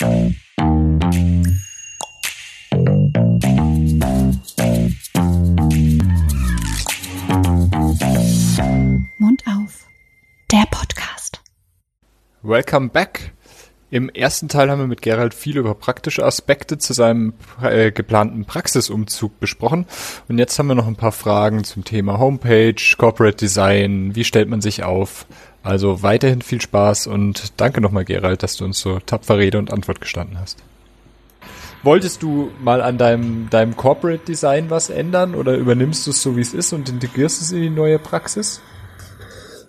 Mund auf. Der Podcast. Welcome back. Im ersten Teil haben wir mit Gerald viel über praktische Aspekte zu seinem äh, geplanten Praxisumzug besprochen. Und jetzt haben wir noch ein paar Fragen zum Thema Homepage, Corporate Design, wie stellt man sich auf. Also weiterhin viel Spaß und danke nochmal Gerald, dass du uns so tapfer Rede und Antwort gestanden hast. Wolltest du mal an deinem, deinem Corporate Design was ändern oder übernimmst du es so, wie es ist und integrierst es in die neue Praxis?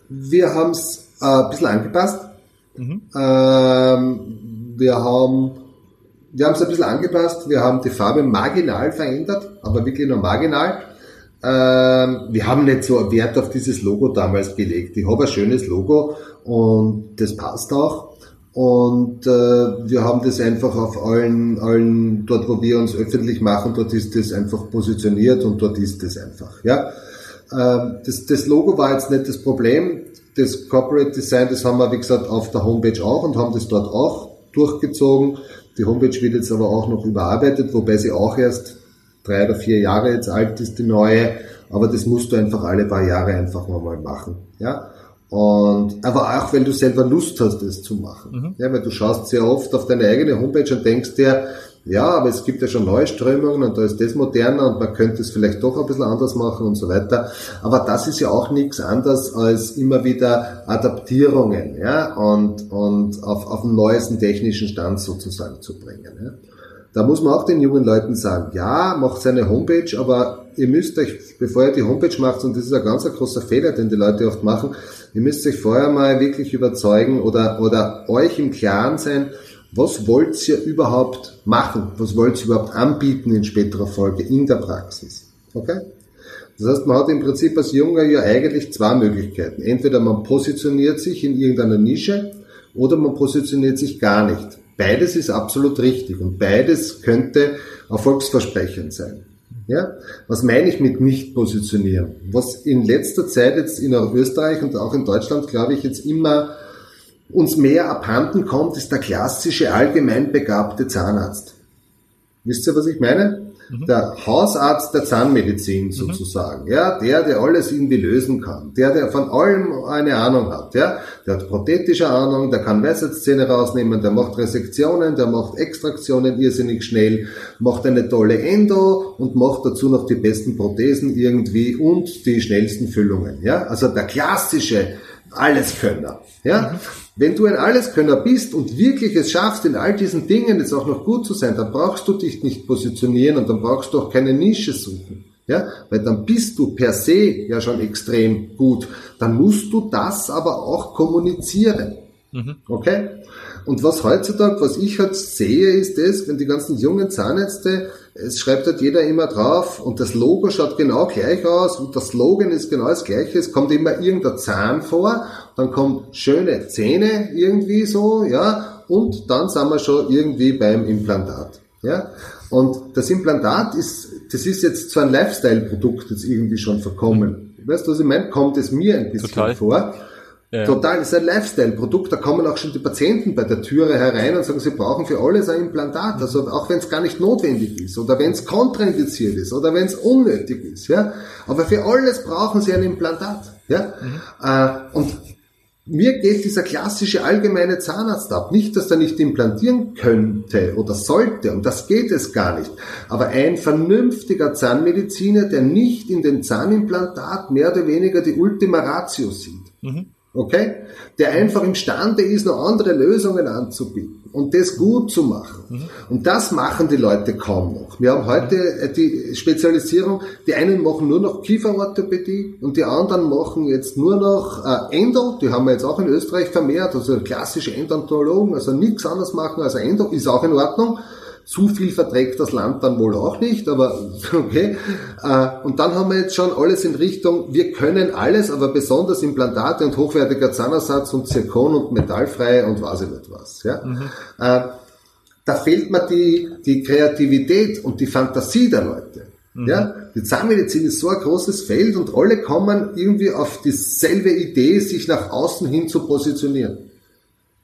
Wir haben es äh, ein bisschen angepasst. Mhm. Ähm, wir haben wir haben es ein bisschen angepasst. Wir haben die Farbe marginal verändert, aber wirklich nur marginal. Ähm, wir haben nicht so Wert auf dieses Logo damals gelegt. Ich habe ein schönes Logo und das passt auch. Und äh, wir haben das einfach auf allen, allen, dort wo wir uns öffentlich machen, dort ist das einfach positioniert und dort ist das einfach. Ja, ähm, das, das Logo war jetzt nicht das Problem. Das Corporate Design, das haben wir, wie gesagt, auf der Homepage auch und haben das dort auch durchgezogen. Die Homepage wird jetzt aber auch noch überarbeitet, wobei sie auch erst drei oder vier Jahre jetzt alt ist, die neue. Aber das musst du einfach alle paar Jahre einfach mal machen. Ja? Und, aber auch, weil du selber Lust hast, das zu machen. Mhm. Ja, weil du schaust sehr oft auf deine eigene Homepage und denkst dir, ja, aber es gibt ja schon neue Strömungen und da ist das moderner und man könnte es vielleicht doch ein bisschen anders machen und so weiter. Aber das ist ja auch nichts anderes als immer wieder Adaptierungen, ja, und, und auf, auf den neuesten technischen Stand sozusagen zu bringen. Ja. Da muss man auch den jungen Leuten sagen, ja, macht seine Homepage, aber ihr müsst euch, bevor ihr die Homepage macht, und das ist ein ganz großer Fehler, den die Leute oft machen, ihr müsst euch vorher mal wirklich überzeugen oder, oder euch im Klaren sein, was wollt ihr überhaupt machen? Was wollt ihr überhaupt anbieten in späterer Folge in der Praxis? Okay? Das heißt, man hat im Prinzip als Junger ja eigentlich zwei Möglichkeiten. Entweder man positioniert sich in irgendeiner Nische oder man positioniert sich gar nicht. Beides ist absolut richtig und beides könnte erfolgsversprechend sein. Ja? Was meine ich mit nicht positionieren? Was in letzter Zeit jetzt in Österreich und auch in Deutschland, glaube ich, jetzt immer uns mehr abhanden kommt, ist der klassische allgemein begabte Zahnarzt. Wisst ihr, was ich meine? Mhm. Der Hausarzt der Zahnmedizin mhm. sozusagen, mhm. ja, der, der alles irgendwie lösen kann, der, der von allem eine Ahnung hat, ja, der hat prothetische Ahnung, der kann Weisheitszähne rausnehmen, der macht Resektionen, der macht Extraktionen irrsinnig schnell, macht eine tolle Endo und macht dazu noch die besten Prothesen irgendwie und die schnellsten Füllungen, ja, also der klassische Alleskönner, ja. Mhm. Wenn du ein Alleskönner bist und wirklich es schaffst, in all diesen Dingen jetzt auch noch gut zu sein, dann brauchst du dich nicht positionieren und dann brauchst du auch keine Nische suchen. Ja, weil dann bist du per se ja schon extrem gut. Dann musst du das aber auch kommunizieren. Mhm. Okay? Und was heutzutage, was ich halt sehe, ist das, wenn die ganzen jungen Zahnärzte, es schreibt halt jeder immer drauf und das Logo schaut genau gleich aus und das Slogan ist genau das gleiche, es kommt immer irgendein Zahn vor, dann kommt schöne Zähne irgendwie so, ja, und dann sind wir schon irgendwie beim Implantat. Ja? Und das Implantat ist, das ist jetzt so ein Lifestyle-Produkt jetzt irgendwie schon verkommen. Weißt du, was ich meine? Kommt es mir ein bisschen Total. vor. Ja. Total, das ist ein Lifestyle-Produkt, da kommen auch schon die Patienten bei der Türe herein und sagen, sie brauchen für alles ein Implantat, also auch wenn es gar nicht notwendig ist oder wenn es kontraindiziert ist oder wenn es unnötig ist, ja. Aber für alles brauchen sie ein Implantat, ja. Mhm. Äh, und mir geht dieser klassische allgemeine Zahnarzt ab. Nicht, dass er nicht implantieren könnte oder sollte, und das geht es gar nicht. Aber ein vernünftiger Zahnmediziner, der nicht in den Zahnimplantat mehr oder weniger die Ultima Ratio sieht. Mhm. Okay? Der einfach imstande ist, noch andere Lösungen anzubieten und das gut zu machen. Mhm. Und das machen die Leute kaum noch. Wir haben heute äh, die Spezialisierung, die einen machen nur noch Kieferorthopädie und die anderen machen jetzt nur noch äh, Endo, die haben wir jetzt auch in Österreich vermehrt, also klassische Endontologen, also nichts anderes machen als Endo, ist auch in Ordnung. Zu viel verträgt das Land dann wohl auch nicht, aber okay. Äh, und dann haben wir jetzt schon alles in Richtung, wir können alles, aber besonders Implantate und hochwertiger Zahnersatz und Zirkon und metallfrei und was ich nicht was. Ja? Mhm. Äh, da fehlt mir die, die Kreativität und die Fantasie der Leute. Mhm. Ja, die Zahnmedizin ist so ein großes Feld und alle kommen irgendwie auf dieselbe Idee, sich nach außen hin zu positionieren.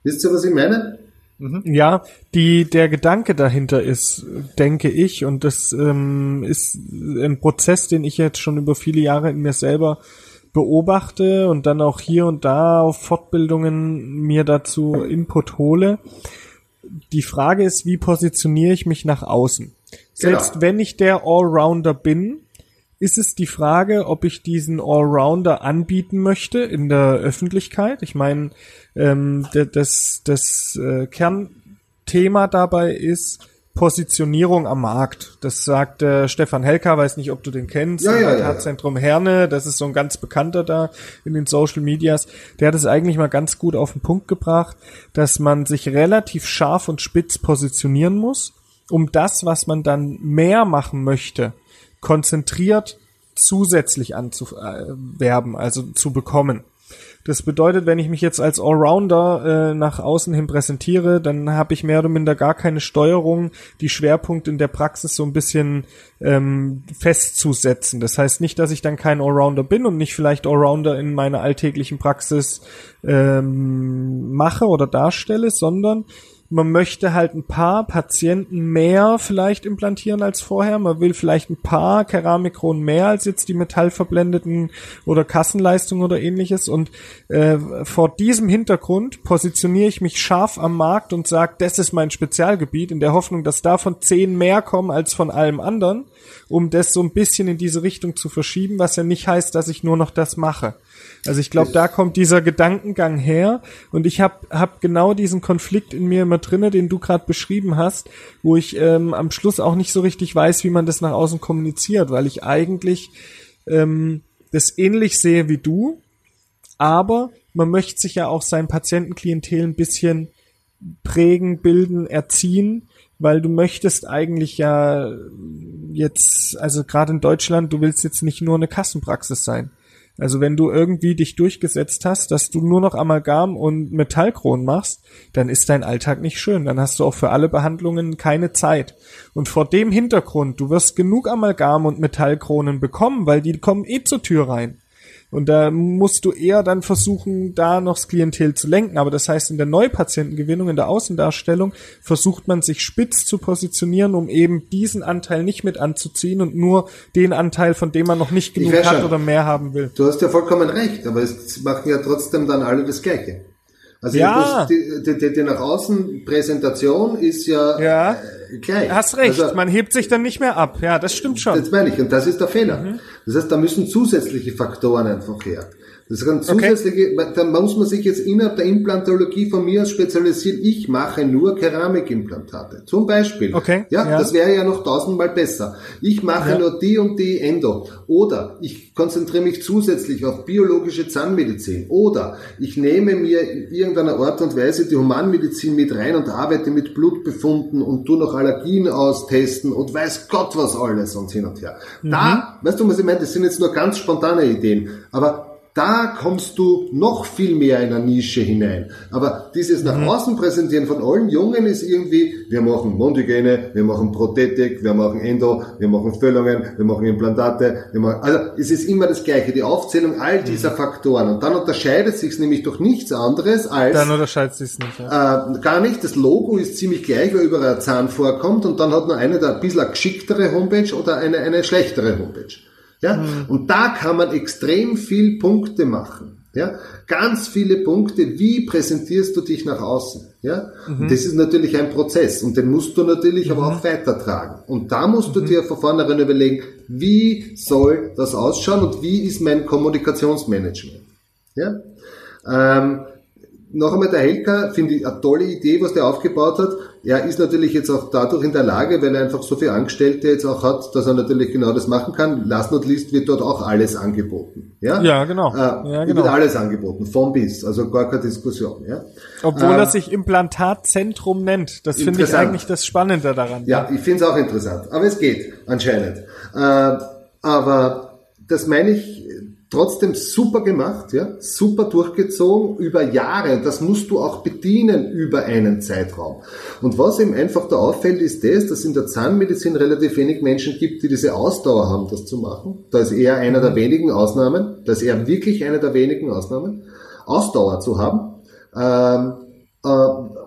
Wisst ihr, was ich meine? Mhm. Ja, die, der Gedanke dahinter ist, denke ich, und das ähm, ist ein Prozess, den ich jetzt schon über viele Jahre in mir selber beobachte und dann auch hier und da auf Fortbildungen mir dazu Input hole. Die Frage ist, wie positioniere ich mich nach außen? Selbst genau. wenn ich der Allrounder bin, ist es die Frage, ob ich diesen Allrounder anbieten möchte in der Öffentlichkeit. Ich meine, ähm, das, das äh, Kernthema dabei ist Positionierung am Markt. Das sagt äh, Stefan Helker, weiß nicht, ob du den kennst. Ja, ja, ja, Zentrum Herne, das ist so ein ganz bekannter da in den Social Medias. Der hat es eigentlich mal ganz gut auf den Punkt gebracht, dass man sich relativ scharf und spitz positionieren muss, um das, was man dann mehr machen möchte, konzentriert zusätzlich anzuwerben, also zu bekommen. Das bedeutet, wenn ich mich jetzt als Allrounder äh, nach außen hin präsentiere, dann habe ich mehr oder minder gar keine Steuerung, die Schwerpunkte in der Praxis so ein bisschen ähm, festzusetzen. Das heißt nicht, dass ich dann kein Allrounder bin und nicht vielleicht Allrounder in meiner alltäglichen Praxis ähm, mache oder darstelle, sondern man möchte halt ein paar Patienten mehr vielleicht implantieren als vorher. Man will vielleicht ein paar Keramikkronen mehr als jetzt die metallverblendeten oder Kassenleistungen oder ähnliches. Und äh, vor diesem Hintergrund positioniere ich mich scharf am Markt und sage, das ist mein Spezialgebiet, in der Hoffnung, dass davon zehn mehr kommen als von allem anderen, um das so ein bisschen in diese Richtung zu verschieben, was ja nicht heißt, dass ich nur noch das mache. Also ich glaube, da kommt dieser Gedankengang her. Und ich habe hab genau diesen Konflikt in mir immer drinne, den du gerade beschrieben hast, wo ich ähm, am Schluss auch nicht so richtig weiß, wie man das nach außen kommuniziert, weil ich eigentlich ähm, das ähnlich sehe wie du, aber man möchte sich ja auch sein Patientenklientel ein bisschen prägen, bilden, erziehen, weil du möchtest eigentlich ja jetzt, also gerade in Deutschland, du willst jetzt nicht nur eine Kassenpraxis sein. Also wenn du irgendwie dich durchgesetzt hast, dass du nur noch Amalgam und Metallkronen machst, dann ist dein Alltag nicht schön. Dann hast du auch für alle Behandlungen keine Zeit. Und vor dem Hintergrund, du wirst genug Amalgam und Metallkronen bekommen, weil die kommen eh zur Tür rein. Und da musst du eher dann versuchen, da noch das Klientel zu lenken. Aber das heißt, in der Neupatientengewinnung, in der Außendarstellung, versucht man sich spitz zu positionieren, um eben diesen Anteil nicht mit anzuziehen und nur den Anteil, von dem man noch nicht genug hat schon. oder mehr haben will. Du hast ja vollkommen recht, aber es machen ja trotzdem dann alle das Gleiche. Also ja. die, die, die, die nach außen Präsentation ist ja, ja. Gleich. Hast recht, also, man hebt sich dann nicht mehr ab. Ja, das stimmt schon. Das meine ich und das ist der Fehler. Mhm. Das heißt, da müssen zusätzliche Faktoren einfach her. Das kann zusätzliche, okay. da muss man sich jetzt innerhalb der Implantologie von mir aus spezialisieren. Ich mache nur Keramikimplantate. Zum Beispiel. Okay. Ja, ja. das wäre ja noch tausendmal besser. Ich mache ja. nur die und die Endo. Oder ich konzentriere mich zusätzlich auf biologische Zahnmedizin. Oder ich nehme mir in irgendeiner Art und Weise die Humanmedizin mit rein und arbeite mit Blutbefunden und tu noch Allergien austesten und weiß Gott was alles und hin und her. Mhm. Da, weißt du, was ich meine? Das sind jetzt nur ganz spontane Ideen. Aber da kommst du noch viel mehr in eine Nische hinein. Aber dieses nach mhm. außen präsentieren von allen Jungen ist irgendwie, wir machen Mundhygiene, wir machen Prothetik, wir machen Endo, wir machen Füllungen, wir machen Implantate, wir machen, also es ist immer das Gleiche, die Aufzählung all mhm. dieser Faktoren. Und dann unterscheidet sich nämlich durch nichts anderes als... Dann unterscheidet sich nicht, ja. Äh, gar nicht, das Logo ist ziemlich gleich, weil überall ein Zahn vorkommt und dann hat nur eine da ein bisschen geschicktere Homepage oder eine, eine schlechtere Homepage. Ja? Mhm. Und da kann man extrem viel Punkte machen. Ja, ganz viele Punkte. Wie präsentierst du dich nach außen? Ja, mhm. das ist natürlich ein Prozess und den musst du natürlich mhm. aber auch weitertragen. Und da musst du mhm. dir von vornherein überlegen, wie soll das ausschauen und wie ist mein Kommunikationsmanagement? Ja, ähm, noch einmal der Helka, finde ich eine tolle Idee, was der aufgebaut hat. Er ist natürlich jetzt auch dadurch in der Lage, weil er einfach so viele Angestellte jetzt auch hat, dass er natürlich genau das machen kann. Last not least wird dort auch alles angeboten. Ja, ja genau. Äh, ja, genau. Wird alles angeboten, von bis, also gar keine Diskussion. Ja? Obwohl ähm, er sich Implantatzentrum nennt. Das finde ich eigentlich das Spannende daran. Ja, ich finde es auch interessant. Aber es geht anscheinend. Äh, aber das meine ich trotzdem super gemacht, ja, super durchgezogen über Jahre. Und das musst du auch bedienen über einen Zeitraum. Und was eben einfach da auffällt, ist das, dass in der Zahnmedizin relativ wenig Menschen gibt, die diese Ausdauer haben, das zu machen. Da ist eher einer der wenigen Ausnahmen. Da ist eher wirklich einer der wenigen Ausnahmen, Ausdauer zu haben. Ähm, äh,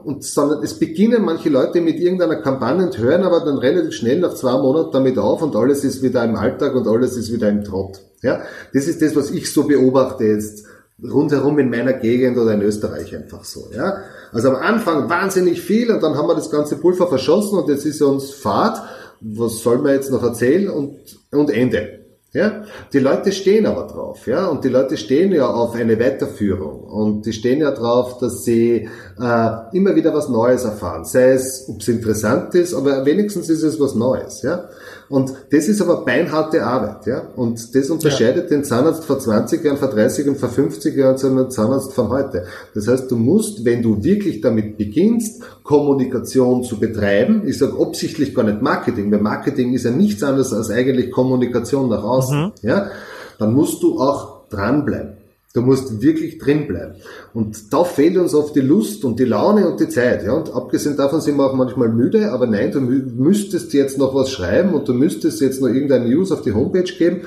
und sondern es beginnen manche Leute mit irgendeiner Kampagne und hören aber dann relativ schnell nach zwei Monaten damit auf und alles ist wieder im Alltag und alles ist wieder im Trott. Ja, das ist das, was ich so beobachte jetzt rundherum in meiner Gegend oder in Österreich einfach so. Ja, also am Anfang wahnsinnig viel und dann haben wir das ganze Pulver verschossen und jetzt ist uns Fahrt. Was soll man jetzt noch erzählen und und Ende. Ja, die Leute stehen aber drauf, ja, und die Leute stehen ja auf eine Weiterführung und die stehen ja drauf, dass sie äh, immer wieder was Neues erfahren, sei es, ob es interessant ist, aber wenigstens ist es was Neues, ja. Und das ist aber beinharte Arbeit, ja. Und das unterscheidet ja. den Zahnarzt vor 20 Jahren, vor 30 und vor 50 Jahren zu einem Zahnarzt von heute. Das heißt, du musst, wenn du wirklich damit beginnst, Kommunikation zu betreiben, ich sage absichtlich gar nicht Marketing, weil Marketing ist ja nichts anderes als eigentlich Kommunikation nach außen, mhm. ja, dann musst du auch dranbleiben. Du musst wirklich drin bleiben. Und da fehlt uns oft die Lust und die Laune und die Zeit. Ja? Und abgesehen davon sind wir auch manchmal müde, aber nein, du müsstest jetzt noch was schreiben und du müsstest jetzt noch irgendeine News auf die Homepage geben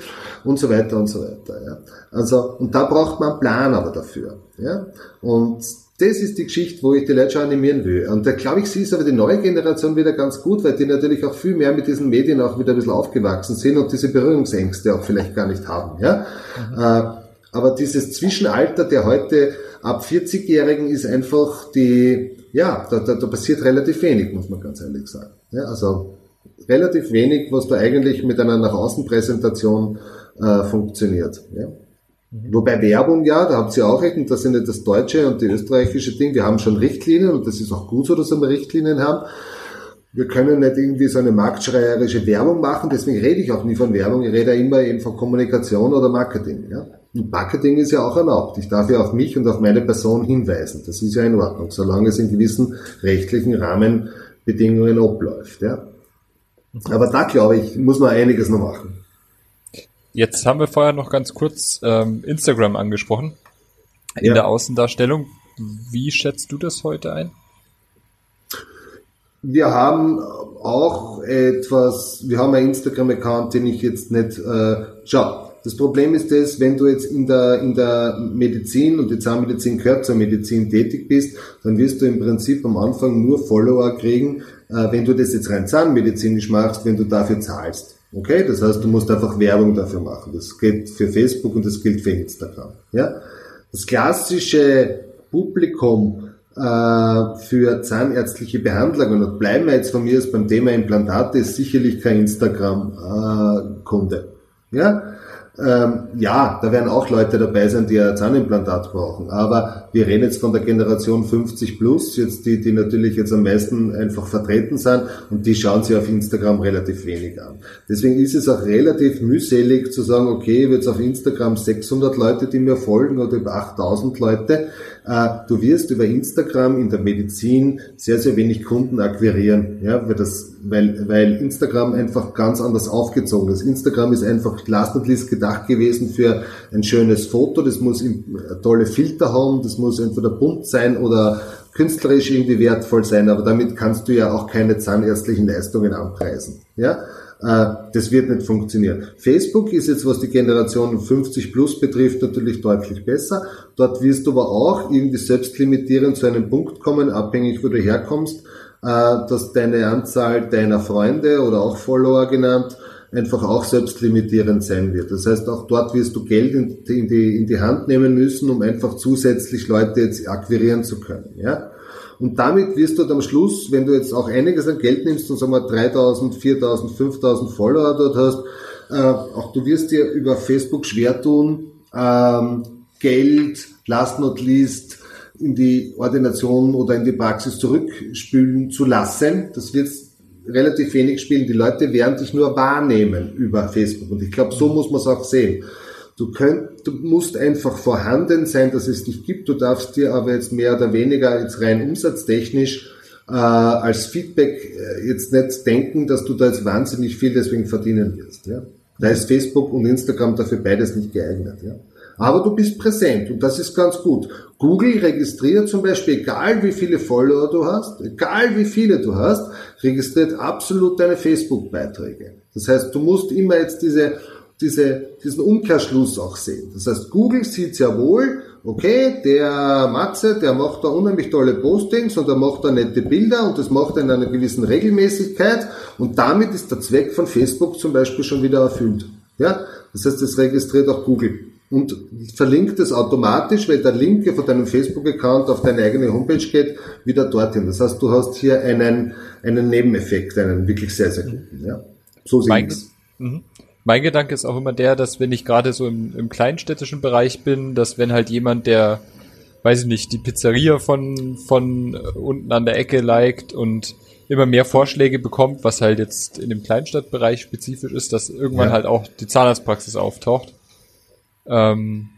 und so weiter und so weiter. Ja? Also, und da braucht man einen Plan aber dafür. Ja? Und das ist die Geschichte, wo ich die Leute schon animieren will. Und da glaube ich, sie ist aber die neue Generation wieder ganz gut, weil die natürlich auch viel mehr mit diesen Medien auch wieder ein bisschen aufgewachsen sind und diese Berührungsängste auch vielleicht gar nicht haben. Ja? Mhm. Äh, aber dieses Zwischenalter der heute ab 40-Jährigen ist einfach die, ja, da, da, da passiert relativ wenig, muss man ganz ehrlich sagen. Ja, also relativ wenig, was da eigentlich mit einer nach außen Präsentation äh, funktioniert. Ja. Mhm. Wobei Werbung, ja, da habt ihr auch recht, und das sind nicht das deutsche und die österreichische Ding, wir haben schon Richtlinien und das ist auch gut so, dass wir Richtlinien haben. Wir können nicht irgendwie so eine marktschreierische Werbung machen, deswegen rede ich auch nie von Werbung, ich rede immer eben von Kommunikation oder Marketing. Ja. Und Marketing ist ja auch erlaubt. Ich darf ja auf mich und auf meine Person hinweisen. Das ist ja in Ordnung, solange es in gewissen rechtlichen Rahmenbedingungen abläuft. Ja. Aber da glaube ich, muss man einiges noch machen. Jetzt haben wir vorher noch ganz kurz ähm, Instagram angesprochen in ja. der Außendarstellung. Wie schätzt du das heute ein? Wir haben auch etwas, wir haben einen Instagram-Account, den ich jetzt nicht, äh, schau, das Problem ist das, wenn du jetzt in der, in der Medizin und die Zahnmedizin gehört zur Medizin tätig bist, dann wirst du im Prinzip am Anfang nur Follower kriegen, äh, wenn du das jetzt rein zahnmedizinisch machst, wenn du dafür zahlst. Okay? Das heißt, du musst einfach Werbung dafür machen. Das gilt für Facebook und das gilt für Instagram. Ja? Das klassische Publikum äh, für zahnärztliche Behandlungen, und bleiben wir jetzt von mir aus beim Thema Implantate, ist sicherlich kein Instagram-Kunde. Äh, ja? Ähm, ja, da werden auch Leute dabei sein, die ein Zahnimplantat brauchen. Aber wir reden jetzt von der Generation 50 plus, jetzt die, die natürlich jetzt am meisten einfach vertreten sind und die schauen sich auf Instagram relativ wenig an. Deswegen ist es auch relativ mühselig zu sagen, okay, jetzt auf Instagram 600 Leute, die mir folgen oder über 8000 Leute. Äh, du wirst über Instagram in der Medizin sehr, sehr wenig Kunden akquirieren, ja, weil das, weil, weil Instagram einfach ganz anders aufgezogen ist. Instagram ist einfach last not least gedacht gewesen für ein schönes Foto, das muss tolle Filter haben, das muss entweder bunt sein oder künstlerisch irgendwie wertvoll sein, aber damit kannst du ja auch keine zahnärztlichen Leistungen anpreisen. Ja? Äh, das wird nicht funktionieren. Facebook ist jetzt, was die Generation 50 plus betrifft, natürlich deutlich besser. Dort wirst du aber auch irgendwie selbstlimitierend zu einem Punkt kommen, abhängig wo du herkommst, äh, dass deine Anzahl deiner Freunde oder auch Follower genannt, einfach auch selbstlimitierend sein wird. Das heißt, auch dort wirst du Geld in die, in die Hand nehmen müssen, um einfach zusätzlich Leute jetzt akquirieren zu können. Ja? Und damit wirst du am Schluss, wenn du jetzt auch einiges an Geld nimmst und sagen wir 3000, 4000, 5000 Follower dort hast, äh, auch du wirst dir über Facebook schwer tun, ähm, Geld, last not least, in die Ordination oder in die Praxis zurückspülen zu lassen. Das wird relativ wenig spielen. Die Leute werden dich nur wahrnehmen über Facebook. Und ich glaube, so muss man es auch sehen. Du, könnt, du musst einfach vorhanden sein, dass es dich gibt. Du darfst dir aber jetzt mehr oder weniger jetzt rein umsatztechnisch äh, als Feedback äh, jetzt nicht denken, dass du da jetzt wahnsinnig viel deswegen verdienen wirst. Ja? Da ist Facebook und Instagram dafür beides nicht geeignet. Ja? Aber du bist präsent und das ist ganz gut. Google registriert zum Beispiel, egal wie viele Follower du hast, egal wie viele du hast, registriert absolut deine Facebook-Beiträge. Das heißt, du musst immer jetzt diese diese, diesen Umkehrschluss auch sehen. Das heißt, Google sieht sehr wohl, okay, der Matze, der macht da unheimlich tolle Postings und er macht da nette Bilder und das macht er in einer gewissen Regelmäßigkeit und damit ist der Zweck von Facebook zum Beispiel schon wieder erfüllt. Ja, das heißt, das registriert auch Google und verlinkt es automatisch, weil der Link von deinem Facebook-Account auf deine eigene Homepage geht, wieder dorthin. Das heißt, du hast hier einen, einen Nebeneffekt, einen wirklich sehr, sehr guten. Ja. So sehe ich mhm. Mein Gedanke ist auch immer der, dass wenn ich gerade so im, im kleinstädtischen Bereich bin, dass wenn halt jemand, der, weiß ich nicht, die Pizzeria von, von unten an der Ecke liked und immer mehr Vorschläge bekommt, was halt jetzt in dem Kleinstadtbereich spezifisch ist, dass irgendwann ja. halt auch die Zahnarztpraxis auftaucht. Ähm,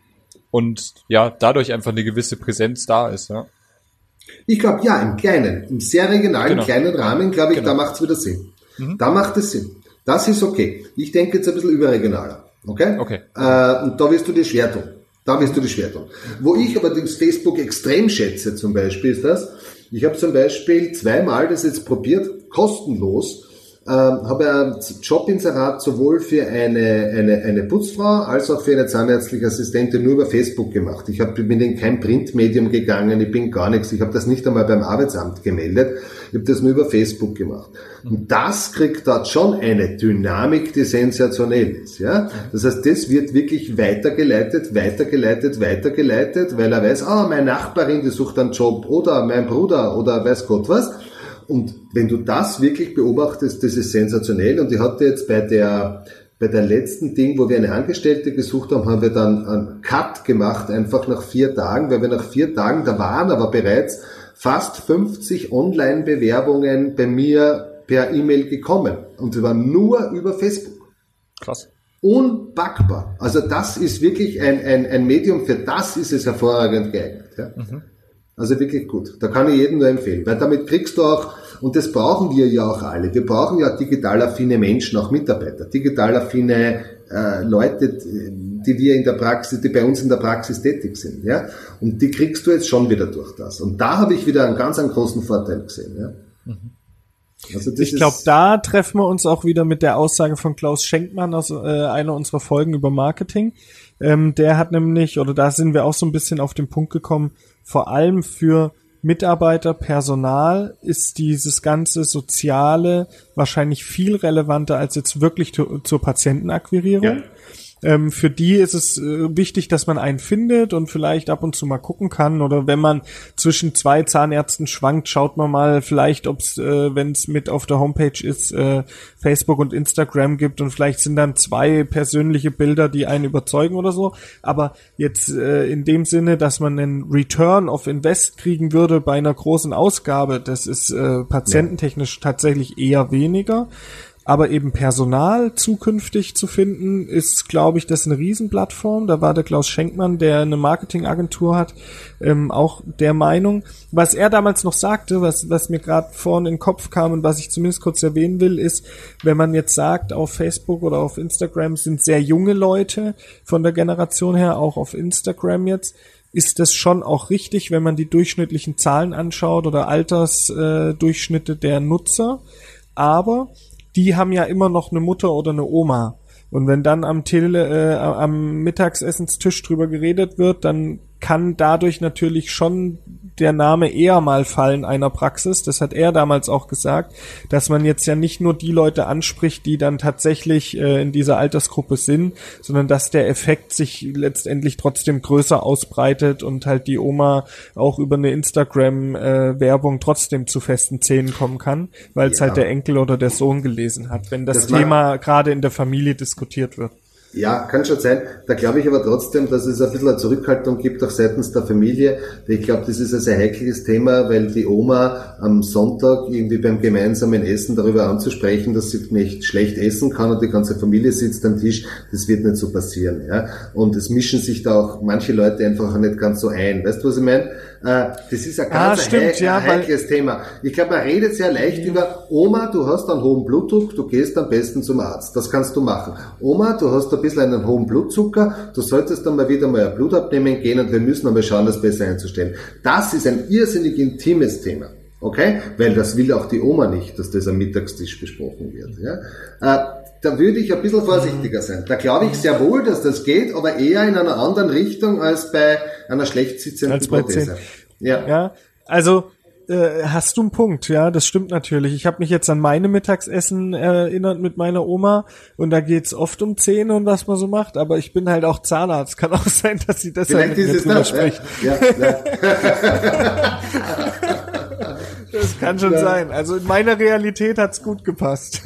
und ja, dadurch einfach eine gewisse Präsenz da ist, ja. Ich glaube, ja, im Kleinen, im sehr regionalen, genau. kleinen Rahmen, glaube ich, genau. da macht es wieder Sinn. Mhm. Da macht es Sinn. Das ist okay. Ich denke jetzt ein bisschen überregionaler. Okay? Okay. Äh, und da wirst du dir schwer tun. Da wirst du dir schwer tun. Wo ich allerdings Facebook extrem schätze, zum Beispiel, ist das, ich habe zum Beispiel zweimal das jetzt probiert, kostenlos, ähm, habe ein Jobinserat sowohl für eine, eine, eine Putzfrau als auch für eine zahnärztliche Assistentin nur über Facebook gemacht. Ich hab, bin in kein Printmedium gegangen, ich bin gar nichts. Ich habe das nicht einmal beim Arbeitsamt gemeldet. Ich habe das nur über Facebook gemacht. Und das kriegt dort schon eine Dynamik, die sensationell ist. Ja? Das heißt, das wird wirklich weitergeleitet, weitergeleitet, weitergeleitet, weil er weiß, ah, meine Nachbarin, die sucht einen Job oder mein Bruder oder weiß Gott was. Und wenn du das wirklich beobachtest, das ist sensationell. Und ich hatte jetzt bei der, bei der letzten Ding, wo wir eine Angestellte gesucht haben, haben wir dann einen Cut gemacht, einfach nach vier Tagen, weil wir nach vier Tagen, da waren aber bereits fast 50 Online-Bewerbungen bei mir per E-Mail gekommen. Und sie waren nur über Facebook. Krass. Unpackbar. Also das ist wirklich ein, ein, ein Medium, für das ist es hervorragend geeignet. Ja. Mhm. Also wirklich gut. Da kann ich jedem nur empfehlen, weil damit kriegst du auch, und das brauchen wir ja auch alle, wir brauchen ja digital affine Menschen, auch Mitarbeiter, digital affine äh, Leute, die wir in der Praxis, die bei uns in der Praxis tätig sind. Ja? Und die kriegst du jetzt schon wieder durch das. Und da habe ich wieder einen ganz einen großen Vorteil gesehen. Ja? Mhm. Also ich glaube, da treffen wir uns auch wieder mit der Aussage von Klaus Schenkmann aus äh, einer unserer Folgen über Marketing. Ähm, der hat nämlich, oder da sind wir auch so ein bisschen auf den Punkt gekommen, vor allem für Mitarbeiter, Personal ist dieses ganze Soziale wahrscheinlich viel relevanter als jetzt wirklich zur Patientenakquirierung. Ja. Ähm, für die ist es äh, wichtig, dass man einen findet und vielleicht ab und zu mal gucken kann. Oder wenn man zwischen zwei Zahnärzten schwankt, schaut man mal vielleicht, ob es, äh, wenn es mit auf der Homepage ist, äh, Facebook und Instagram gibt und vielleicht sind dann zwei persönliche Bilder, die einen überzeugen oder so. Aber jetzt äh, in dem Sinne, dass man einen Return of Invest kriegen würde bei einer großen Ausgabe, das ist äh, patiententechnisch tatsächlich eher weniger. Aber eben Personal zukünftig zu finden, ist, glaube ich, das eine Riesenplattform. Da war der Klaus Schenkmann, der eine Marketingagentur hat, ähm, auch der Meinung. Was er damals noch sagte, was, was mir gerade vorne in den Kopf kam und was ich zumindest kurz erwähnen will, ist, wenn man jetzt sagt, auf Facebook oder auf Instagram sind sehr junge Leute von der Generation her, auch auf Instagram jetzt, ist das schon auch richtig, wenn man die durchschnittlichen Zahlen anschaut oder Altersdurchschnitte äh, der Nutzer. Aber die haben ja immer noch eine Mutter oder eine Oma. Und wenn dann am Tele, äh, am Mittagsessenstisch drüber geredet wird, dann kann dadurch natürlich schon der Name eher mal fallen einer Praxis. Das hat er damals auch gesagt, dass man jetzt ja nicht nur die Leute anspricht, die dann tatsächlich äh, in dieser Altersgruppe sind, sondern dass der Effekt sich letztendlich trotzdem größer ausbreitet und halt die Oma auch über eine Instagram-Werbung äh, trotzdem zu festen Zähnen kommen kann, weil es ja. halt der Enkel oder der Sohn gelesen hat, wenn das, das Thema gerade in der Familie diskutiert wird. Ja, kann schon sein. Da glaube ich aber trotzdem, dass es ein bisschen eine Zurückhaltung gibt, auch seitens der Familie. Ich glaube, das ist ein sehr heikles Thema, weil die Oma am Sonntag irgendwie beim gemeinsamen Essen darüber anzusprechen, dass sie nicht schlecht essen kann und die ganze Familie sitzt am Tisch, das wird nicht so passieren. Ja? Und es mischen sich da auch manche Leute einfach nicht ganz so ein. Weißt du, was ich meine? Das ist ein ganz ah, stimmt, ein, ja, heikles Thema. Ich glaube, man redet sehr leicht ja. über Oma, du hast einen hohen Blutdruck, du gehst am besten zum Arzt. Das kannst du machen. Oma, du hast ein bisschen einen hohen Blutzucker, du solltest dann mal wieder mal ein Blut abnehmen gehen und wir müssen einmal schauen, das besser einzustellen. Das ist ein irrsinnig intimes Thema. Okay? Weil das will auch die Oma nicht, dass das am Mittagstisch besprochen wird. Ja? Äh, da würde ich ein bisschen vorsichtiger sein. Da glaube ich sehr wohl, dass das geht, aber eher in einer anderen Richtung als bei einer schlecht sitzenden Prothese. 10. Ja, also äh, hast du einen Punkt, ja, das stimmt natürlich. Ich habe mich jetzt an meine Mittagsessen erinnert mit meiner Oma und da geht's oft um Zähne und was man so macht, aber ich bin halt auch Zahnarzt. Kann auch sein, dass sie deshalb Vielleicht mit mir es drüber das. Ja, ja, ja. Das kann schon sein. Also in meiner Realität hat's gut gepasst.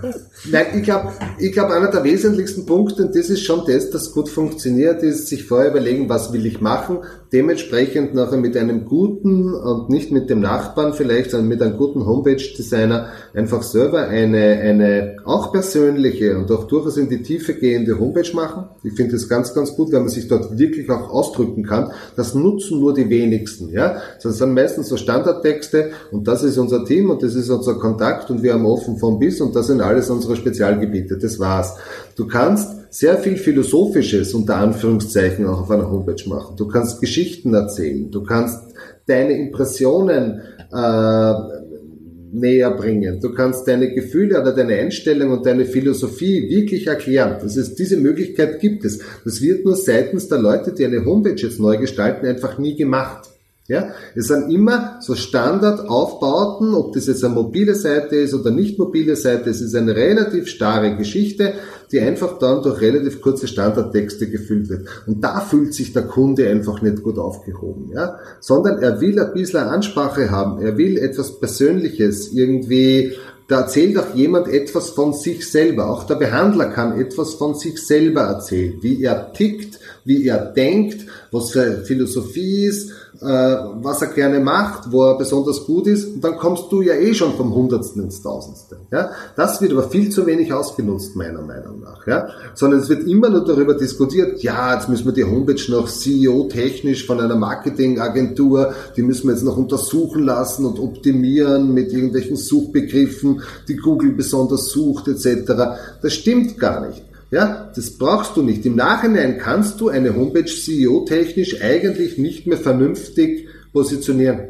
this Nein, ich glaube, ich glaub, einer der wesentlichsten Punkte, und das ist schon das, das gut funktioniert, ist, sich vorher überlegen, was will ich machen, dementsprechend nachher mit einem guten und nicht mit dem Nachbarn vielleicht, sondern mit einem guten Homepage-Designer einfach selber eine, eine auch persönliche und auch durchaus in die Tiefe gehende Homepage machen. Ich finde das ganz, ganz gut, wenn man sich dort wirklich auch ausdrücken kann. Das nutzen nur die wenigsten, ja. Das sind meistens so Standardtexte und das ist unser Team und das ist unser Kontakt und wir haben offen von bis und das sind alles unsere Spezialgebiete. Das war's. Du kannst sehr viel Philosophisches unter Anführungszeichen auch auf einer Homepage machen. Du kannst Geschichten erzählen. Du kannst deine Impressionen äh, näher bringen. Du kannst deine Gefühle oder deine Einstellung und deine Philosophie wirklich erklären. Das ist, diese Möglichkeit gibt es. Das wird nur seitens der Leute, die eine Homepage jetzt neu gestalten, einfach nie gemacht. Ja, es sind immer so Standardaufbauten, ob das jetzt eine mobile Seite ist oder nicht mobile Seite, es ist eine relativ starre Geschichte, die einfach dann durch relativ kurze Standardtexte gefüllt wird. Und da fühlt sich der Kunde einfach nicht gut aufgehoben, ja, sondern er will ein bisschen Ansprache haben, er will etwas Persönliches, irgendwie, da erzählt auch jemand etwas von sich selber. Auch der Behandler kann etwas von sich selber erzählen, wie er tickt, wie er denkt, was für Philosophie ist, äh, was er gerne macht, wo er besonders gut ist, und dann kommst du ja eh schon vom Hundertsten ins Tausendste. Ja? Das wird aber viel zu wenig ausgenutzt, meiner Meinung nach. Ja? Sondern es wird immer nur darüber diskutiert, ja, jetzt müssen wir die Homepage noch CEO-technisch von einer Marketingagentur, die müssen wir jetzt noch untersuchen lassen und optimieren mit irgendwelchen Suchbegriffen, die Google besonders sucht, etc. Das stimmt gar nicht. Ja, das brauchst du nicht. Im Nachhinein kannst du eine Homepage CEO-technisch eigentlich nicht mehr vernünftig positionieren.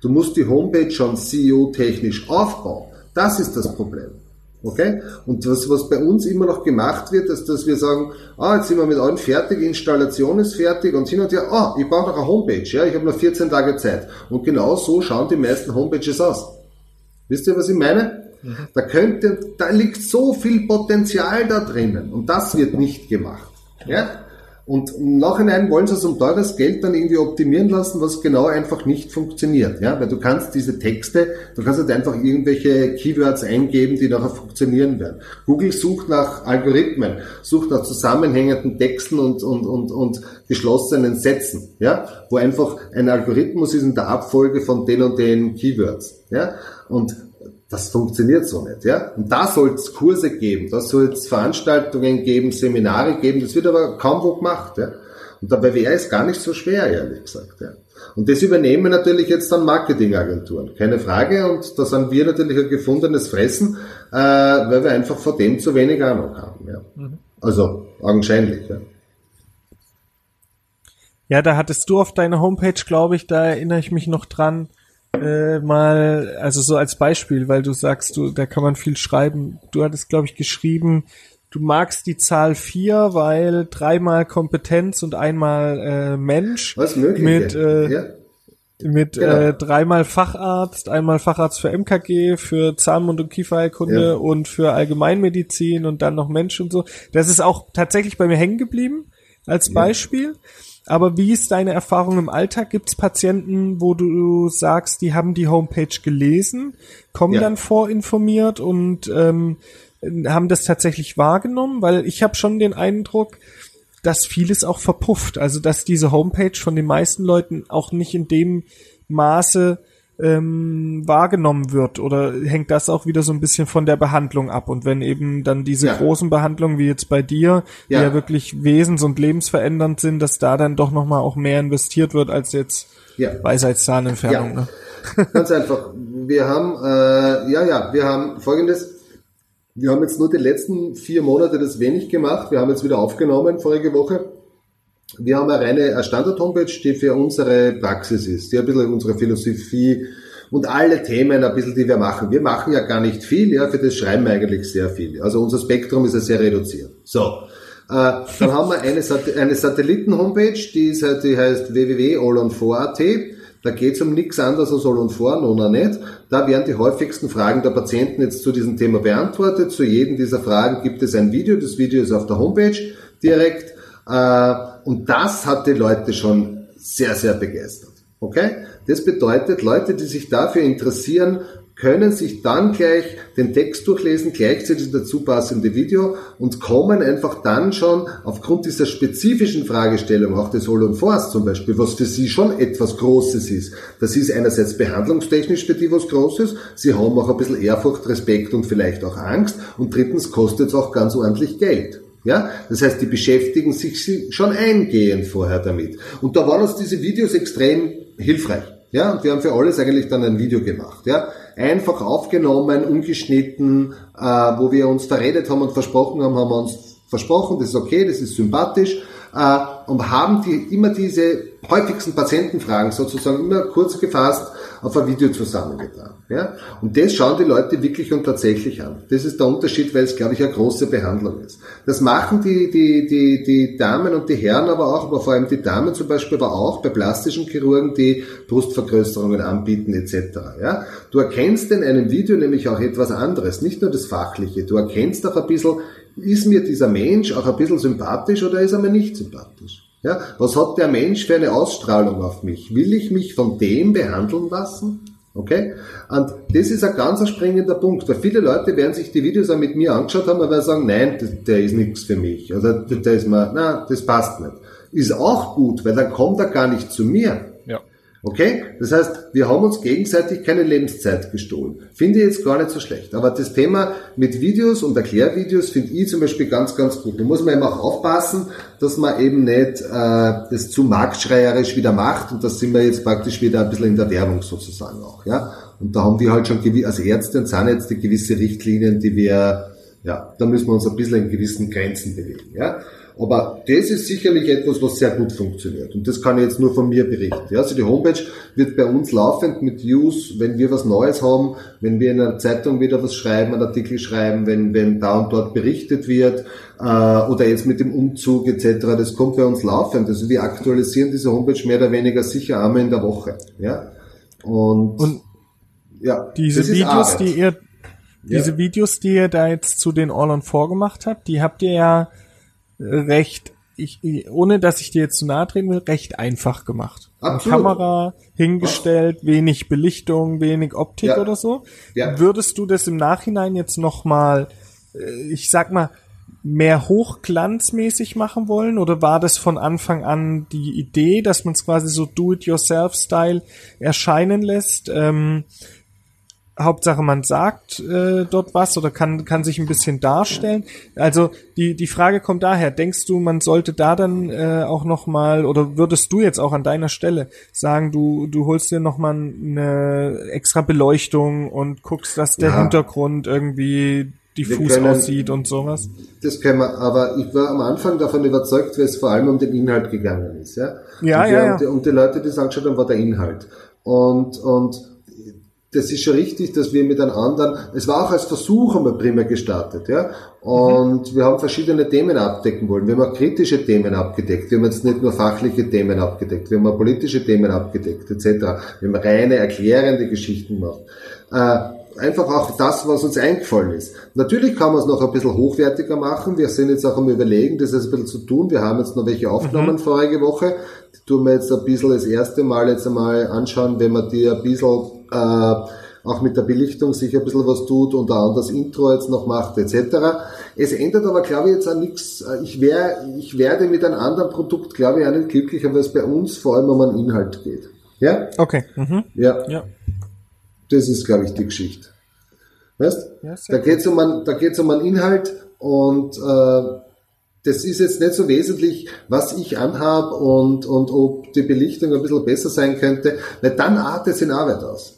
Du musst die Homepage schon CEO-technisch aufbauen. Das ist das Problem. Okay? Und was, was bei uns immer noch gemacht wird, ist, dass wir sagen, ah, jetzt sind wir mit allem fertig, Installation ist fertig und hin und her, ah, ich brauche noch eine Homepage, ja, ich habe noch 14 Tage Zeit. Und genau so schauen die meisten Homepages aus. Wisst ihr, was ich meine? Da könnte, da liegt so viel Potenzial da drinnen und das wird nicht gemacht. Ja? Und im Nachhinein wollen sie es um teures Geld dann irgendwie optimieren lassen, was genau einfach nicht funktioniert. Ja? Weil du kannst diese Texte, du kannst halt einfach irgendwelche Keywords eingeben, die nachher funktionieren werden. Google sucht nach Algorithmen, sucht nach zusammenhängenden Texten und, und, und, und geschlossenen Sätzen, ja? wo einfach ein Algorithmus ist in der Abfolge von den und den Keywords. Ja? Und das funktioniert so nicht, ja. Und da soll es Kurse geben, da soll es Veranstaltungen geben, Seminare geben, das wird aber kaum wo gemacht, ja. Und dabei wäre es gar nicht so schwer, ehrlich gesagt, ja. Und das übernehmen natürlich jetzt dann Marketingagenturen, keine Frage. Und da sind wir natürlich ein gefundenes Fressen, äh, weil wir einfach vor dem zu wenig Ahnung haben, ja. Also, augenscheinlich, ja. Ja, da hattest du auf deiner Homepage, glaube ich, da erinnere ich mich noch dran, äh, mal, also so als Beispiel, weil du sagst, du, da kann man viel schreiben. Du hattest, glaube ich, geschrieben, du magst die Zahl vier, weil dreimal Kompetenz und einmal äh, Mensch. Was möglich Mit, äh, ja. mit Genau. äh, dreimal Facharzt, einmal Facharzt für MKG, für Zahnmund- und Kieferheilkunde Ja. und für Allgemeinmedizin und dann noch Mensch und so. Das ist auch tatsächlich bei mir hängen geblieben als Beispiel. Aber wie ist deine Erfahrung im Alltag? Gibt es Patienten, wo du sagst, die haben die Homepage gelesen, kommen Ja. dann vorinformiert und ähm, haben das tatsächlich wahrgenommen? Weil ich habe schon den Eindruck, dass vieles auch verpufft. Also dass diese Homepage von den meisten Leuten auch nicht in dem Maße ähm, wahrgenommen wird oder hängt das auch wieder so ein bisschen von der Behandlung ab und wenn eben dann diese Ja. großen Behandlungen wie jetzt bei dir, die Ja. ja wirklich wesens- und lebensverändernd sind, dass da dann doch nochmal auch mehr investiert wird als jetzt Ja. Weisheitszahnentfernung. Ja. Ne? Ganz einfach. Wir haben, äh, ja, ja, wir haben folgendes. Wir haben jetzt nur die letzten vier Monate das wenig gemacht. Wir haben jetzt wieder aufgenommen vorige Woche. Wir haben eine reine eine Standard-Homepage, die für unsere Praxis ist, die ein bisschen unsere Philosophie und alle Themen ein bisschen, die wir machen. Wir machen ja gar nicht viel, ja, für das schreiben wir eigentlich sehr viel. Also unser Spektrum ist ja sehr reduziert. So. Äh, dann haben wir eine, Sat eine Satelliten-Homepage, die, ist halt, die heißt www.allon4.at. Da geht es um nichts anderes als All on 4, noch nicht. Da werden die häufigsten Fragen der Patienten jetzt zu diesem Thema beantwortet. Zu jedem dieser Fragen gibt es ein Video. Das Video ist auf der Homepage direkt. Äh, und das hat die Leute schon sehr, sehr begeistert. Okay? Das bedeutet, Leute, die sich dafür interessieren, können sich dann gleich den Text durchlesen, gleichzeitig dazu passende Video und kommen einfach dann schon aufgrund dieser spezifischen Fragestellung, auch des All und Force zum Beispiel, was für sie schon etwas Großes ist. Das ist einerseits behandlungstechnisch für die was Großes, sie haben auch ein bisschen Ehrfurcht, Respekt und vielleicht auch Angst und drittens kostet es auch ganz ordentlich Geld. Ja, das heißt, die beschäftigen sich schon eingehend vorher damit. Und da waren uns diese Videos extrem hilfreich. Ja, und wir haben für alles eigentlich dann ein Video gemacht. Ja, einfach aufgenommen, ungeschnitten, äh, wo wir uns verredet haben und versprochen haben, haben wir uns versprochen, das ist okay, das ist sympathisch äh, und haben die, immer diese häufigsten Patientenfragen sozusagen immer kurz gefasst auf ein Video zusammengetan. Ja? Und das schauen die Leute wirklich und tatsächlich an. Das ist der Unterschied, weil es, glaube ich, eine große Behandlung ist. Das machen die, die, die, die Damen und die Herren aber auch, aber vor allem die Damen zum Beispiel, aber auch bei plastischen Chirurgen, die Brustvergrößerungen anbieten etc. Ja? Du erkennst in einem Video nämlich auch etwas anderes, nicht nur das Fachliche. Du erkennst auch ein bisschen, ist mir dieser Mensch auch ein bisschen sympathisch oder ist er mir nicht sympathisch? Ja, was hat der Mensch für eine Ausstrahlung auf mich? Will ich mich von dem behandeln lassen? Okay? Und das ist ein ganz springender Punkt, weil viele Leute werden sich die Videos auch mit mir angeschaut haben, aber sagen, nein, der ist nichts für mich. Also der ist mal, na, das passt nicht. Ist auch gut, weil dann kommt er gar nicht zu mir. Okay? Das heißt, wir haben uns gegenseitig keine Lebenszeit gestohlen. Finde ich jetzt gar nicht so schlecht. Aber das Thema mit Videos und Erklärvideos finde ich zum Beispiel ganz, ganz gut. Da muss man eben auch aufpassen, dass man eben nicht äh, das zu marktschreierisch wieder macht. Und das sind wir jetzt praktisch wieder ein bisschen in der Werbung sozusagen auch. Ja? Und da haben wir halt schon als Ärzte und Zahnärzte gewisse Richtlinien, die wir, ja, da müssen wir uns ein bisschen in gewissen Grenzen bewegen. Ja? Aber das ist sicherlich etwas, was sehr gut funktioniert. Und das kann ich jetzt nur von mir berichten. Ja, also die Homepage wird bei uns laufend mit News, wenn wir was Neues haben, wenn wir in einer Zeitung wieder was schreiben, einen Artikel schreiben, wenn, wenn da und dort berichtet wird, äh, oder jetzt mit dem Umzug etc., das kommt bei uns laufend. Also wir aktualisieren diese Homepage mehr oder weniger sicher einmal in der Woche. Ja? Und, und ja, diese Videos, die ihr, diese. Videos, die ihr da jetzt zu den All on vorgemacht habt, die habt ihr ja recht, ich, ohne dass ich dir jetzt zu nahe treten will, recht einfach gemacht. Absolut. Kamera hingestellt, wenig Belichtung, wenig Optik ja. oder so. Ja. Würdest du das im Nachhinein jetzt nochmal, äh, ich sag mal, mehr hochglanzmäßig machen wollen? Oder war das von Anfang an die Idee, dass man es quasi so Do-it-yourself-Style erscheinen lässt? Ähm, Hauptsache man sagt äh, dort was oder kann, kann sich ein bisschen darstellen. Also die, die Frage kommt daher, denkst du, man sollte da dann äh, auch nochmal, oder würdest du jetzt auch an deiner Stelle sagen, du, du holst dir nochmal eine extra Beleuchtung und guckst, dass der ja. Hintergrund irgendwie diffus können, aussieht und sowas? Das können wir, aber ich war am Anfang davon überzeugt, weil es vor allem um den Inhalt gegangen ist. Ja, ja, und ja, ja. Um die, um die Leute, die es angeschaut haben, war der Inhalt. Und, und das ist schon richtig, dass wir mit einem anderen, es war auch als Versuch einmal primär gestartet, ja. Und mhm. wir haben verschiedene Themen abdecken wollen. Wir haben auch kritische Themen abgedeckt. Wir haben jetzt nicht nur fachliche Themen abgedeckt. Wir haben auch politische Themen abgedeckt, etc. Wir haben reine erklärende Geschichten gemacht. Äh, einfach auch das, was uns eingefallen ist. Natürlich kann man es noch ein bisschen hochwertiger machen. Wir sind jetzt auch am überlegen, das ist ein bisschen zu tun. Wir haben jetzt noch welche aufgenommen mhm. vorige Woche. Die tun wir jetzt ein bisschen das erste Mal jetzt einmal anschauen, wenn wir die ein bisschen äh, auch mit der Belichtung sich ein bisschen was tut und auch das Intro jetzt noch macht etc. Es ändert aber, glaube ich, jetzt auch nichts. Ich, wär, ich werde mit einem anderen Produkt, glaube ich, auch nicht glücklicher, weil es bei uns vor allem um einen Inhalt geht. Ja? Okay. Mhm. Ja. ja. Das ist, glaube ich, die Geschichte. Weißt? Ja, da geht es um, einen, da geht's um einen Inhalt und äh, das ist jetzt nicht so wesentlich, was ich anhab und, und ob die Belichtung ein bisschen besser sein könnte, weil dann artet es in Arbeit aus.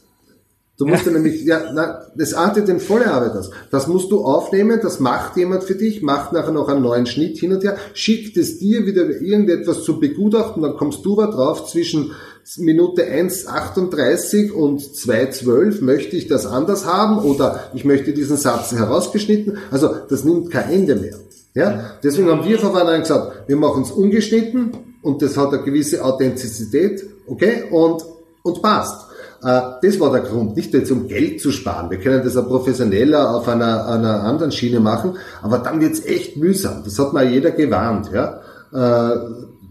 Du musst ja. nämlich, ja, na, das artet in volle Arbeit aus. Das musst du aufnehmen, das macht jemand für dich, macht nachher noch einen neuen Schnitt hin und her, schickt es dir wieder irgendetwas zu begutachten, dann kommst du da drauf zwischen Minute 1,38 und 2,12 möchte ich das anders haben oder ich möchte diesen Satz herausgeschnitten. Also das nimmt kein Ende mehr. Ja? Deswegen haben wir von vornherein gesagt, wir machen es ungeschnitten und das hat eine gewisse Authentizität, okay, und, und passt. Äh, das war der Grund, nicht jetzt um Geld zu sparen. Wir können das auch professioneller auf einer, einer anderen Schiene machen, aber dann wird's echt mühsam. Das hat mal jeder gewarnt. Ja? Äh,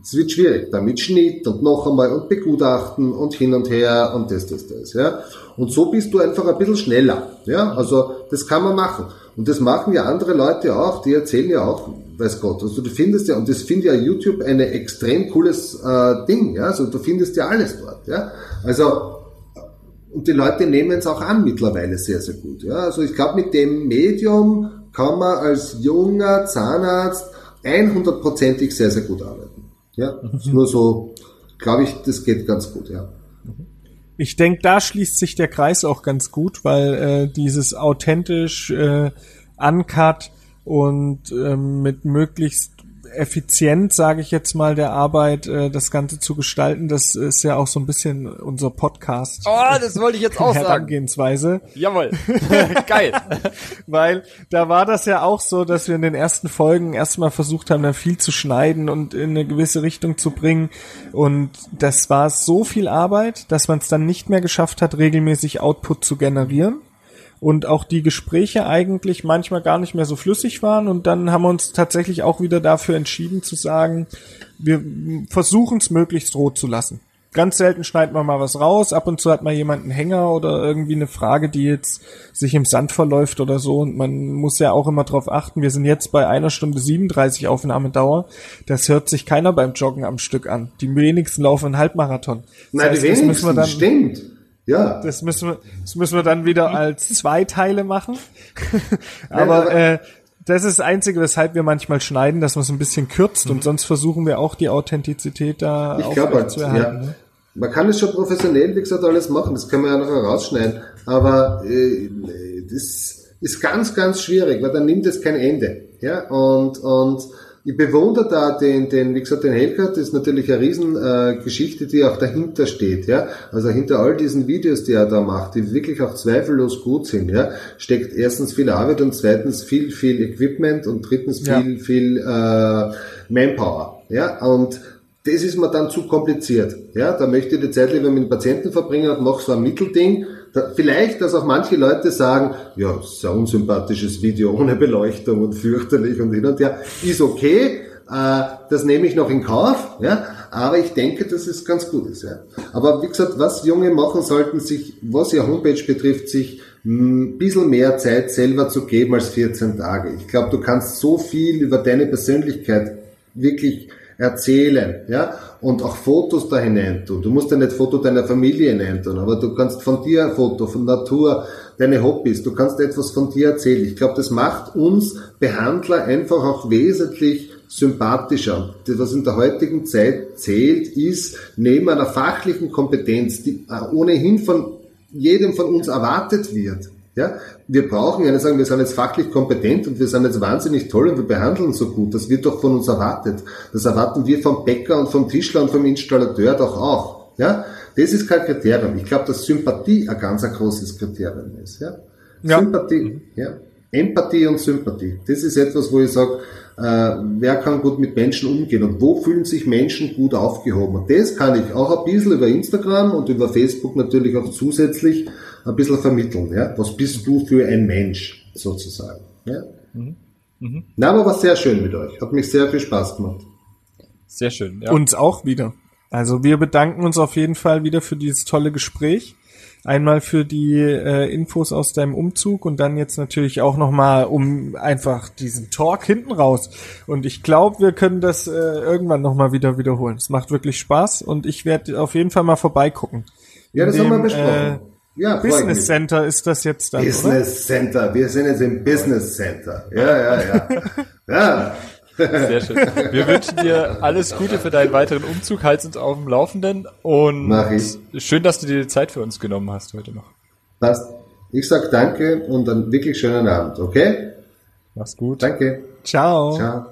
es wird schwierig, da mit Schnitt und noch einmal und begutachten und hin und her und das, das, das. Ja? Und so bist du einfach ein bisschen schneller. Ja? Also das kann man machen. Und das machen ja andere Leute auch, die erzählen ja auch, weiß Gott. Also du findest ja, und das finde ja YouTube eine extrem cooles äh, Ding, ja. Also du findest ja alles dort, ja. Also und die Leute nehmen es auch an mittlerweile sehr, sehr gut. Ja? Also ich glaube, mit dem Medium kann man als junger Zahnarzt 100%ig sehr, sehr gut arbeiten. Ja, mhm. nur so, glaube ich, das geht ganz gut, ja. Ich denke, da schließt sich der Kreis auch ganz gut, weil äh, dieses authentisch äh, uncut und äh, mit möglichst effizient, sage ich jetzt mal, der Arbeit, äh, das Ganze zu gestalten. Das ist ja auch so ein bisschen unser Podcast. Oh, das wollte ich jetzt auch sagen. Herangehensweise. Jawohl. Geil. Weil da war das ja auch so, dass wir in den ersten Folgen erstmal versucht haben, dann viel zu schneiden und in eine gewisse Richtung zu bringen. Und das war so viel Arbeit, dass man es dann nicht mehr geschafft hat, regelmäßig Output zu generieren und auch die Gespräche eigentlich manchmal gar nicht mehr so flüssig waren und dann haben wir uns tatsächlich auch wieder dafür entschieden zu sagen, wir versuchen es möglichst rot zu lassen. Ganz selten schneidet man mal was raus, ab und zu hat man jemanden Hänger oder irgendwie eine Frage, die jetzt sich im Sand verläuft oder so und man muss ja auch immer drauf achten. Wir sind jetzt bei einer Stunde 37 Aufnahmedauer. Das hört sich keiner beim Joggen am Stück an. Die wenigsten laufen einen Halbmarathon. Das Nein, heißt, die wenigsten, dann, stimmt. Ja. Das müssen wir, das müssen wir dann wieder als zwei Teile machen. aber äh, das ist das Einzige, weshalb wir manchmal schneiden, dass man es ein bisschen kürzt mhm. und sonst versuchen wir auch die Authentizität da ich glaub, halt, zu erhalten. Ja. Ne? Man kann es schon professionell, wie gesagt, alles machen. Das können wir ja noch rausschneiden. Aber äh, das ist ganz, ganz schwierig, weil dann nimmt es kein Ende. Ja, und, und ich bewundere da den, den, wie gesagt, den Helker, das ist natürlich eine Riesengeschichte, äh, die auch dahinter steht, ja. Also hinter all diesen Videos, die er da macht, die wirklich auch zweifellos gut sind, ja, steckt erstens viel Arbeit und zweitens viel, viel Equipment und drittens viel, ja. viel äh, Manpower, ja. Und das ist mir dann zu kompliziert, ja. Da möchte ich die Zeit lieber mit dem Patienten verbringen und mache so ein Mittelding, da, vielleicht, dass auch manche Leute sagen, ja, sehr unsympathisches Video ohne Beleuchtung und fürchterlich und hin und her, ist okay, äh, das nehme ich noch in Kauf, ja, aber ich denke, dass es ganz gut ist. Ja. Aber wie gesagt, was Junge machen sollten, sich, was ihr Homepage betrifft, sich ein bisschen mehr Zeit selber zu geben als 14 Tage. Ich glaube, du kannst so viel über deine Persönlichkeit wirklich erzählen, ja, und auch Fotos da hinein tun. Du musst ja nicht Foto deiner Familie hinein tun, aber du kannst von dir ein Foto, von Natur, deine Hobbys, du kannst etwas von dir erzählen. Ich glaube, das macht uns Behandler einfach auch wesentlich sympathischer. Das, was in der heutigen Zeit zählt, ist neben einer fachlichen Kompetenz, die ohnehin von jedem von uns erwartet wird, ja, wir brauchen ja nicht sagen, wir sind jetzt fachlich kompetent und wir sind jetzt wahnsinnig toll und wir behandeln so gut. Das wird doch von uns erwartet. Das erwarten wir vom Bäcker und vom Tischler und vom Installateur doch auch. Ja, das ist kein Kriterium. Ich glaube, dass Sympathie ein ganz ein großes Kriterium ist. Ja, ja. Sympathie, ja. Empathie und Sympathie. Das ist etwas, wo ich sage, äh, wer kann gut mit Menschen umgehen und wo fühlen sich Menschen gut aufgehoben. Und das kann ich auch ein bisschen über Instagram und über Facebook natürlich auch zusätzlich ein bisschen vermitteln. Ja? Was bist du für ein Mensch sozusagen? Ja? Mhm. Mhm. Na, aber war sehr schön mit euch. Hat mich sehr viel Spaß gemacht. Sehr schön. Ja. Uns auch wieder. Also wir bedanken uns auf jeden Fall wieder für dieses tolle Gespräch. Einmal für die äh, Infos aus deinem Umzug und dann jetzt natürlich auch nochmal um einfach diesen Talk hinten raus. Und ich glaube, wir können das äh, irgendwann nochmal wieder wiederholen. Es macht wirklich Spaß und ich werde auf jeden Fall mal vorbeigucken. Ja, das dem, haben wir besprochen. Äh, ja, Business Center ist das jetzt dann, Business oder? Center. Wir sind jetzt im Business Center. Ja, ja, ja. ja. Sehr schön. Wir wünschen dir alles Gute für deinen weiteren Umzug. Halt uns auf dem Laufenden. Und Mach ich. schön, dass du dir die Zeit für uns genommen hast heute noch. Passt. Ich sag danke und einen wirklich schönen Abend, okay? Mach's gut. Danke. Ciao. Ciao.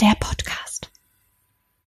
der Podcast.